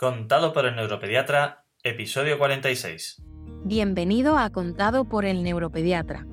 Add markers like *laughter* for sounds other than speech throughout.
Contado por el neuropediatra, episodio 46. Bienvenido a Contado por el neuropediatra,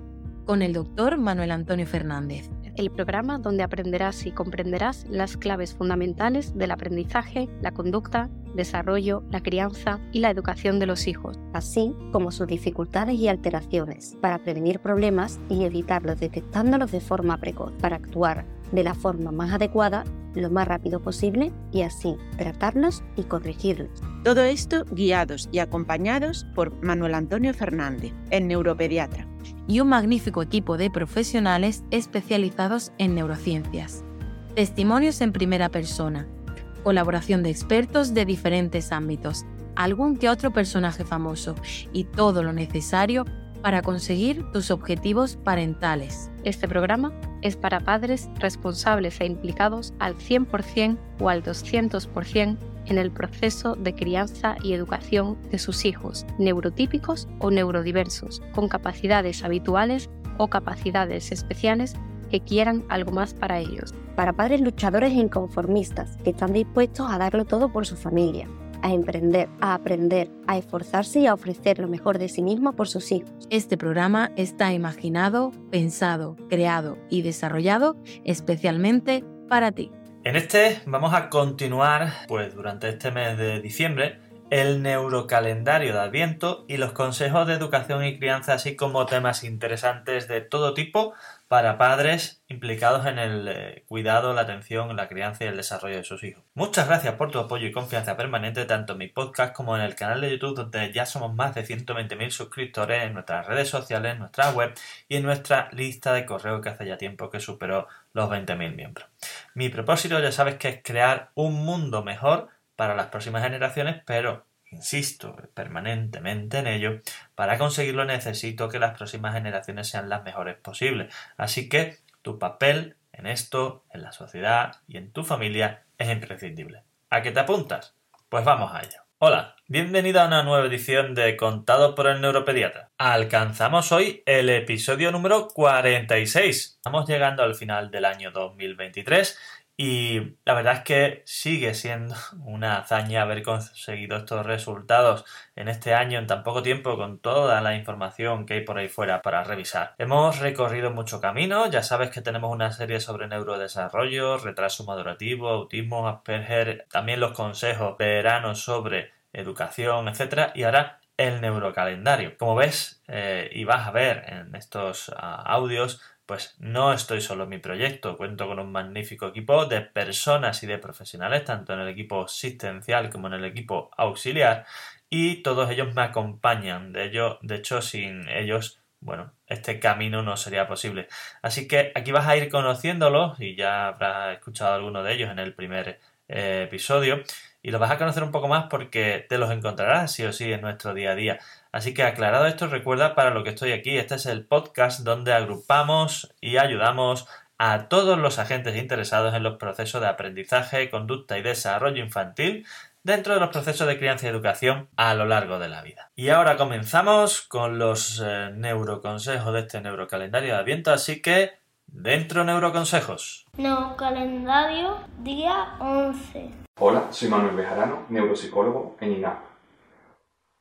con el doctor Manuel Antonio Fernández. El programa donde aprenderás y comprenderás las claves fundamentales del aprendizaje, la conducta, desarrollo, la crianza y la educación de los hijos, así como sus dificultades y alteraciones, para prevenir problemas y evitarlos detectándolos de forma precoz, para actuar de la forma más adecuada lo más rápido posible y así tratarlos y corregirlos. Todo esto guiados y acompañados por Manuel Antonio Fernández, el neuropediatra. Y un magnífico equipo de profesionales especializados en neurociencias. Testimonios en primera persona, colaboración de expertos de diferentes ámbitos, algún que otro personaje famoso y todo lo necesario para conseguir tus objetivos parentales. Este programa es para padres responsables e implicados al 100% o al 200% en el proceso de crianza y educación de sus hijos, neurotípicos o neurodiversos, con capacidades habituales o capacidades especiales que quieran algo más para ellos. Para padres luchadores e inconformistas que están dispuestos a darlo todo por su familia a emprender, a aprender, a esforzarse y a ofrecer lo mejor de sí mismo por sus hijos. Este programa está imaginado, pensado, creado y desarrollado especialmente para ti. En este vamos a continuar, pues durante este mes de diciembre, el neurocalendario de Adviento y los consejos de educación y crianza, así como temas interesantes de todo tipo para padres implicados en el eh, cuidado, la atención, la crianza y el desarrollo de sus hijos. Muchas gracias por tu apoyo y confianza permanente tanto en mi podcast como en el canal de YouTube donde ya somos más de 120.000 suscriptores en nuestras redes sociales, en nuestra web y en nuestra lista de correo que hace ya tiempo que superó los 20.000 miembros. Mi propósito ya sabes que es crear un mundo mejor para las próximas generaciones, pero insisto permanentemente en ello, para conseguirlo necesito que las próximas generaciones sean las mejores posibles. Así que tu papel en esto, en la sociedad y en tu familia es imprescindible. ¿A qué te apuntas? Pues vamos a ello. Hola, bienvenido a una nueva edición de Contado por el Neuropediatra. Alcanzamos hoy el episodio número 46. Estamos llegando al final del año 2023 y la verdad es que sigue siendo *laughs* una hazaña haber conseguido estos resultados en este año en tan poco tiempo con toda la información que hay por ahí fuera para revisar. Hemos recorrido mucho camino, ya sabes que tenemos una serie sobre neurodesarrollo, retraso madurativo, autismo, Asperger, también los consejos veranos sobre educación, etcétera, y ahora el neurocalendario. Como ves eh, y vas a ver en estos ah, audios, pues no estoy solo en mi proyecto, cuento con un magnífico equipo de personas y de profesionales, tanto en el equipo asistencial como en el equipo auxiliar, y todos ellos me acompañan. De, ello, de hecho, sin ellos, bueno, este camino no sería posible. Así que aquí vas a ir conociéndolos, y ya habrás escuchado alguno de ellos en el primer eh, episodio, y los vas a conocer un poco más porque te los encontrarás sí o sí en nuestro día a día. Así que aclarado esto, recuerda para lo que estoy aquí, este es el podcast donde agrupamos y ayudamos a todos los agentes interesados en los procesos de aprendizaje, conducta y desarrollo infantil dentro de los procesos de crianza y educación a lo largo de la vida. Y ahora comenzamos con los eh, neuroconsejos de este neurocalendario de Adviento, así que dentro neuroconsejos. Neurocalendario día 11. Hola, soy Manuel Bejarano, neuropsicólogo en INAP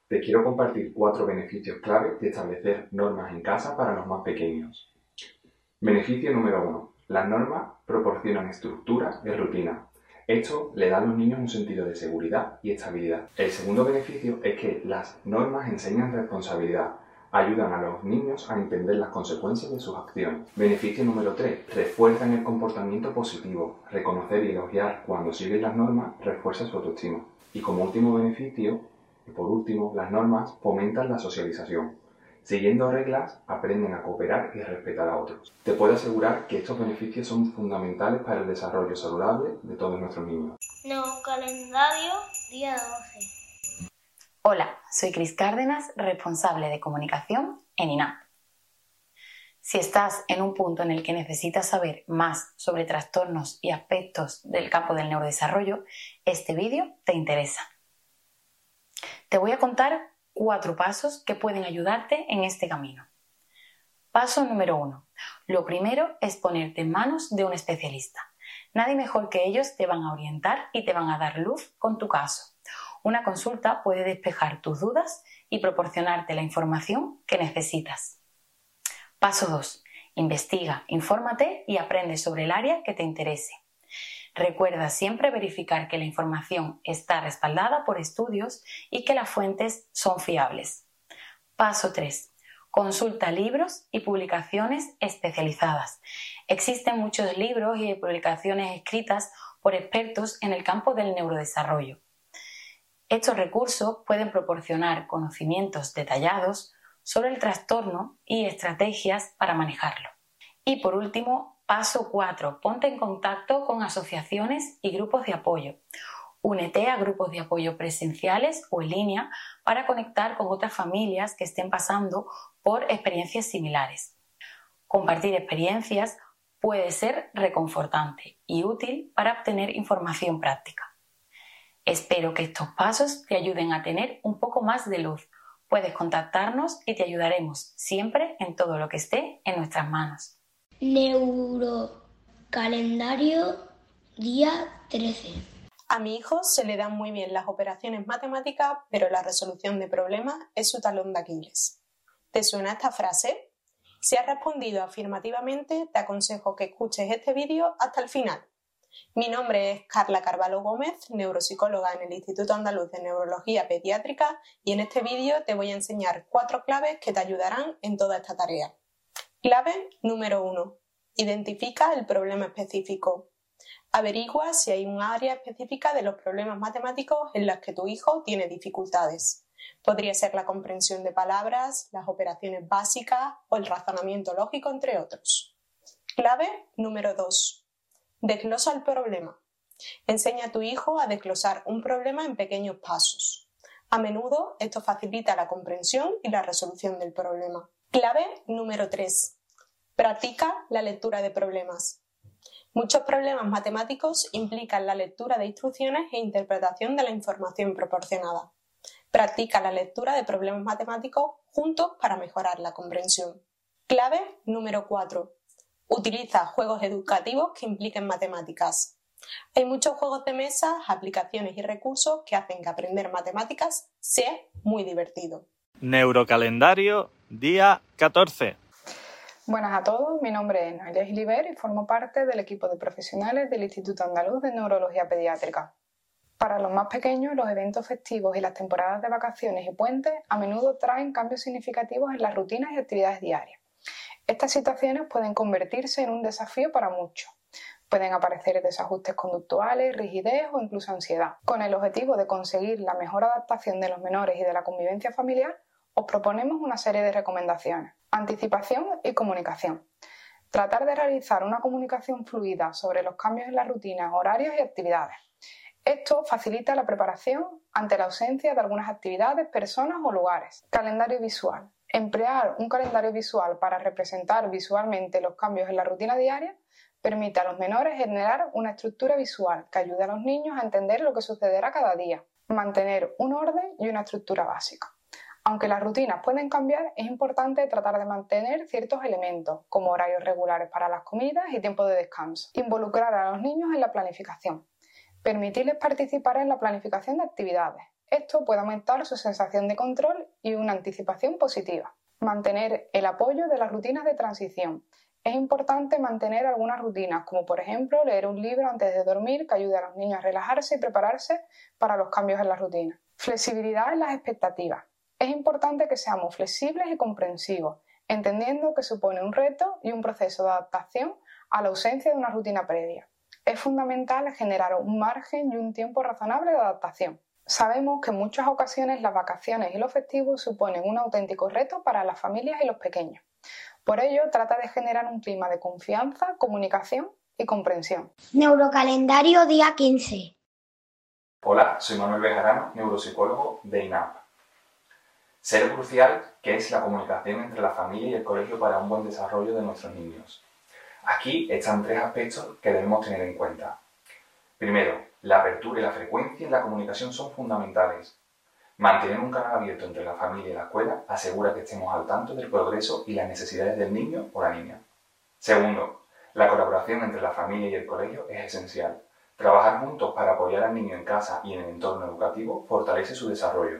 te quiero compartir cuatro beneficios clave de establecer normas en casa para los más pequeños. Beneficio número uno. Las normas proporcionan estructura y rutina. Esto le da a los niños un sentido de seguridad y estabilidad. El segundo beneficio es que las normas enseñan responsabilidad, ayudan a los niños a entender las consecuencias de sus acciones. Beneficio número 3. Refuerzan el comportamiento positivo. Reconocer y elogiar cuando siguen las normas refuerza su autoestima. Y como último beneficio, y por último, las normas fomentan la socialización. Siguiendo reglas, aprenden a cooperar y a respetar a otros. Te puedo asegurar que estos beneficios son fundamentales para el desarrollo saludable de todos nuestros niños. No calendario, día 12. Hola, soy Cris Cárdenas, responsable de comunicación en INAP. Si estás en un punto en el que necesitas saber más sobre trastornos y aspectos del campo del neurodesarrollo, este vídeo te interesa. Te voy a contar cuatro pasos que pueden ayudarte en este camino. Paso número uno. Lo primero es ponerte en manos de un especialista. Nadie mejor que ellos te van a orientar y te van a dar luz con tu caso. Una consulta puede despejar tus dudas y proporcionarte la información que necesitas. Paso 2. Investiga, infórmate y aprende sobre el área que te interese. Recuerda siempre verificar que la información está respaldada por estudios y que las fuentes son fiables. Paso 3. Consulta libros y publicaciones especializadas. Existen muchos libros y publicaciones escritas por expertos en el campo del neurodesarrollo. Estos recursos pueden proporcionar conocimientos detallados sobre el trastorno y estrategias para manejarlo. Y por último, paso 4. Ponte en contacto con asociaciones y grupos de apoyo. Únete a grupos de apoyo presenciales o en línea para conectar con otras familias que estén pasando por experiencias similares. Compartir experiencias puede ser reconfortante y útil para obtener información práctica. Espero que estos pasos te ayuden a tener un poco más de luz. Puedes contactarnos y te ayudaremos siempre en todo lo que esté en nuestras manos. Neurocalendario día 13. A mi hijo se le dan muy bien las operaciones matemáticas, pero la resolución de problemas es su talón de Aquiles. ¿Te suena esta frase? Si has respondido afirmativamente, te aconsejo que escuches este vídeo hasta el final mi nombre es Carla Carvalho Gómez, neuropsicóloga en el Instituto Andaluz de Neurología Pediátrica y en este vídeo te voy a enseñar cuatro claves que te ayudarán en toda esta tarea. Clave número uno. Identifica el problema específico. Averigua si hay un área específica de los problemas matemáticos en las que tu hijo tiene dificultades. Podría ser la comprensión de palabras, las operaciones básicas o el razonamiento lógico, entre otros. Clave número 2. Desglosa el problema. Enseña a tu hijo a desglosar un problema en pequeños pasos. A menudo esto facilita la comprensión y la resolución del problema. Clave número 3. Practica la lectura de problemas. Muchos problemas matemáticos implican la lectura de instrucciones e interpretación de la información proporcionada. Practica la lectura de problemas matemáticos juntos para mejorar la comprensión. Clave número 4. Utiliza juegos educativos que impliquen matemáticas. Hay muchos juegos de mesa, aplicaciones y recursos que hacen que aprender matemáticas sea muy divertido. Neurocalendario, día 14. Buenas a todos, mi nombre es Nadia Giliber y formo parte del equipo de profesionales del Instituto Andaluz de Neurología Pediátrica. Para los más pequeños, los eventos festivos y las temporadas de vacaciones y puentes a menudo traen cambios significativos en las rutinas y actividades diarias. Estas situaciones pueden convertirse en un desafío para muchos. Pueden aparecer desajustes conductuales, rigidez o incluso ansiedad. Con el objetivo de conseguir la mejor adaptación de los menores y de la convivencia familiar, os proponemos una serie de recomendaciones. Anticipación y comunicación. Tratar de realizar una comunicación fluida sobre los cambios en las rutinas, horarios y actividades. Esto facilita la preparación ante la ausencia de algunas actividades, personas o lugares. Calendario visual. Emplear un calendario visual para representar visualmente los cambios en la rutina diaria permite a los menores generar una estructura visual que ayude a los niños a entender lo que sucederá cada día, mantener un orden y una estructura básica. Aunque las rutinas pueden cambiar, es importante tratar de mantener ciertos elementos, como horarios regulares para las comidas y tiempo de descanso. Involucrar a los niños en la planificación. Permitirles participar en la planificación de actividades, esto puede aumentar su sensación de control y una anticipación positiva. Mantener el apoyo de las rutinas de transición. Es importante mantener algunas rutinas, como por ejemplo leer un libro antes de dormir que ayude a los niños a relajarse y prepararse para los cambios en la rutina. Flexibilidad en las expectativas. Es importante que seamos flexibles y comprensivos, entendiendo que supone un reto y un proceso de adaptación a la ausencia de una rutina previa. Es fundamental generar un margen y un tiempo razonable de adaptación. Sabemos que en muchas ocasiones las vacaciones y los festivos suponen un auténtico reto para las familias y los pequeños. Por ello, trata de generar un clima de confianza, comunicación y comprensión. Neurocalendario día 15. Hola, soy Manuel Bejarano, neuropsicólogo de INAP. Ser crucial que es la comunicación entre la familia y el colegio para un buen desarrollo de nuestros niños. Aquí están tres aspectos que debemos tener en cuenta. Primero, la apertura y la frecuencia en la comunicación son fundamentales. Mantener un canal abierto entre la familia y la escuela asegura que estemos al tanto del progreso y las necesidades del niño o la niña. Segundo, la colaboración entre la familia y el colegio es esencial. Trabajar juntos para apoyar al niño en casa y en el entorno educativo fortalece su desarrollo.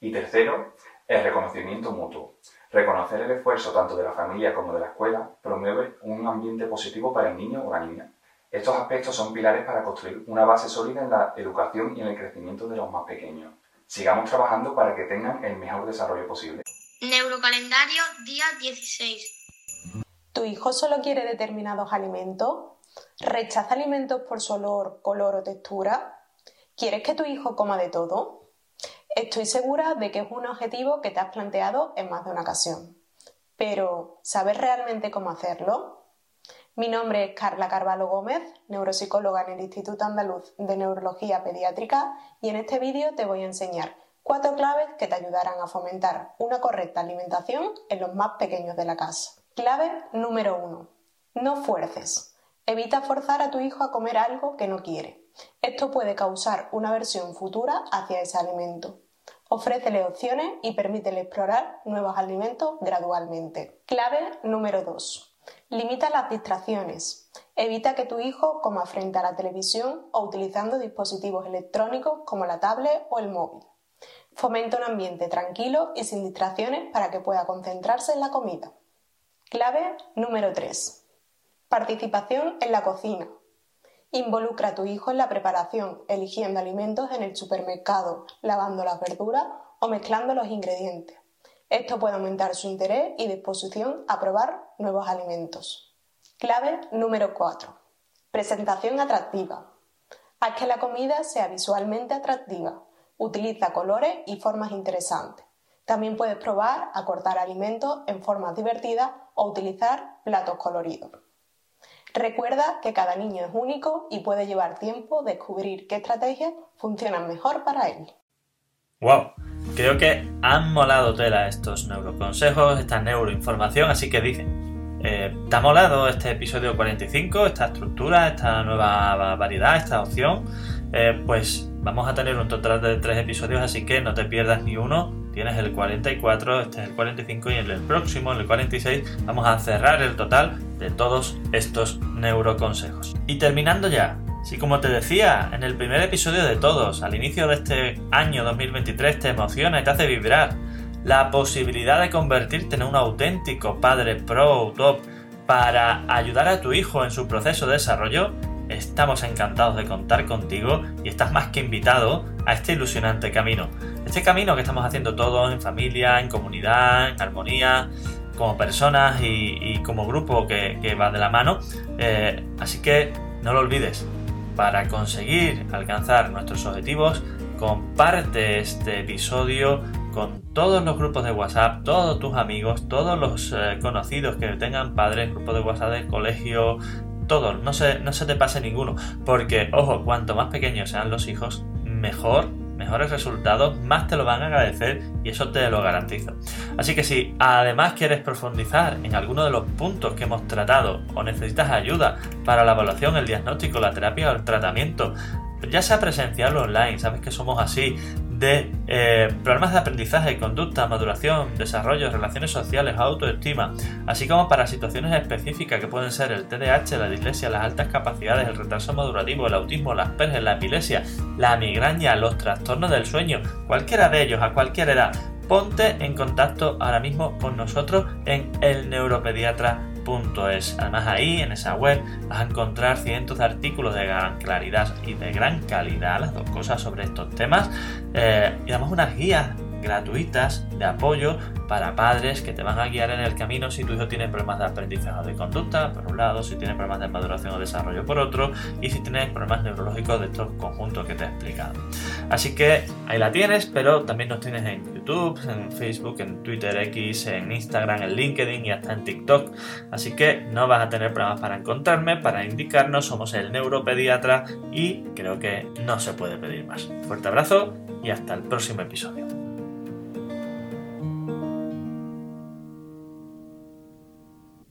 Y tercero, el reconocimiento mutuo. Reconocer el esfuerzo tanto de la familia como de la escuela promueve un ambiente positivo para el niño o la niña. Estos aspectos son pilares para construir una base sólida en la educación y en el crecimiento de los más pequeños. Sigamos trabajando para que tengan el mejor desarrollo posible. Neurocalendario día 16. ¿Tu hijo solo quiere determinados alimentos? ¿Rechaza alimentos por su olor, color o textura? ¿Quieres que tu hijo coma de todo? Estoy segura de que es un objetivo que te has planteado en más de una ocasión. Pero, ¿sabes realmente cómo hacerlo? Mi nombre es Carla Carvalho Gómez, neuropsicóloga en el Instituto Andaluz de Neurología Pediátrica y en este vídeo te voy a enseñar cuatro claves que te ayudarán a fomentar una correcta alimentación en los más pequeños de la casa. Clave número uno. No fuerces. Evita forzar a tu hijo a comer algo que no quiere. Esto puede causar una aversión futura hacia ese alimento. Ofrécele opciones y permítele explorar nuevos alimentos gradualmente. Clave número 2. Limita las distracciones. Evita que tu hijo coma frente a la televisión o utilizando dispositivos electrónicos como la tablet o el móvil. Fomenta un ambiente tranquilo y sin distracciones para que pueda concentrarse en la comida. Clave número 3. Participación en la cocina. Involucra a tu hijo en la preparación, eligiendo alimentos en el supermercado, lavando las verduras o mezclando los ingredientes. Esto puede aumentar su interés y disposición a probar nuevos alimentos. Clave número 4. Presentación atractiva. Haz que la comida sea visualmente atractiva. Utiliza colores y formas interesantes. También puedes probar a cortar alimentos en formas divertidas o utilizar platos coloridos. Recuerda que cada niño es único y puede llevar tiempo descubrir qué estrategias funcionan mejor para él. ¡Wow! Creo que han molado tela estos neuroconsejos, esta neuroinformación, así que dicen, eh, ¿te ha molado este episodio 45, esta estructura, esta nueva variedad, esta opción? Eh, pues vamos a tener un total de tres episodios, así que no te pierdas ni uno tienes el 44, este es el 45 y en el próximo, en el 46, vamos a cerrar el total de todos estos neuroconsejos. Y terminando ya, si como te decía en el primer episodio de todos, al inicio de este año 2023 te emociona y te hace vibrar la posibilidad de convertirte en un auténtico padre pro top para ayudar a tu hijo en su proceso de desarrollo, estamos encantados de contar contigo y estás más que invitado a este ilusionante camino. Este camino que estamos haciendo todos en familia, en comunidad, en armonía, como personas y, como grupo que, va de la mano. Eh, así que no lo olvides, para conseguir alcanzar nuestros objetivos, comparte este episodio con todos los grupos de WhatsApp, todos tus amigos, todos los eh, conocidos que tengan padres, grupos de WhatsApp de colegio, todos, no se, no se te pase ninguno, porque ojo, cuanto más pequeños sean los hijos, mejor mejores resultados, más te lo van a agradecer y eso te lo garantizo. Así que si además quieres profundizar en alguno de los puntos que hemos tratado o necesitas ayuda para la evaluación, el diagnóstico, la terapia o el tratamiento, ya sea presencial o online, sabes que somos así, de eh, problemas de aprendizaje, conducta, maduración, desarrollo, relaciones sociales, autoestima, así como para situaciones específicas que pueden ser el TDAH, la dislexia, las altas capacidades, el retraso madurativo, el autismo, las Asperger, la epilepsia, la migraña, los trastornos del sueño, cualquiera de ellos a cualquier edad. Ponte en contacto ahora mismo con nosotros en el neuropediatra es. Además ahí en esa web vas a encontrar cientos de artículos de gran claridad y de gran calidad, las dos cosas sobre estos temas, eh, y además unas guías gratuitas de apoyo para padres que te van a guiar en el camino si tu hijo tiene problemas de aprendizaje o de conducta, por un lado, si tiene problemas de maduración o desarrollo, por otro, y si tienes problemas neurológicos de estos conjuntos que te he explicado. Así que ahí la tienes, pero también nos tienes en En Facebook, en Twitter X, en Instagram, en LinkedIn y hasta en TikTok. Así que no vas a tener problemas para encontrarme, para indicarnos, somos el neuropediatra y creo que no se puede pedir más. Fuerte abrazo y hasta el próximo episodio.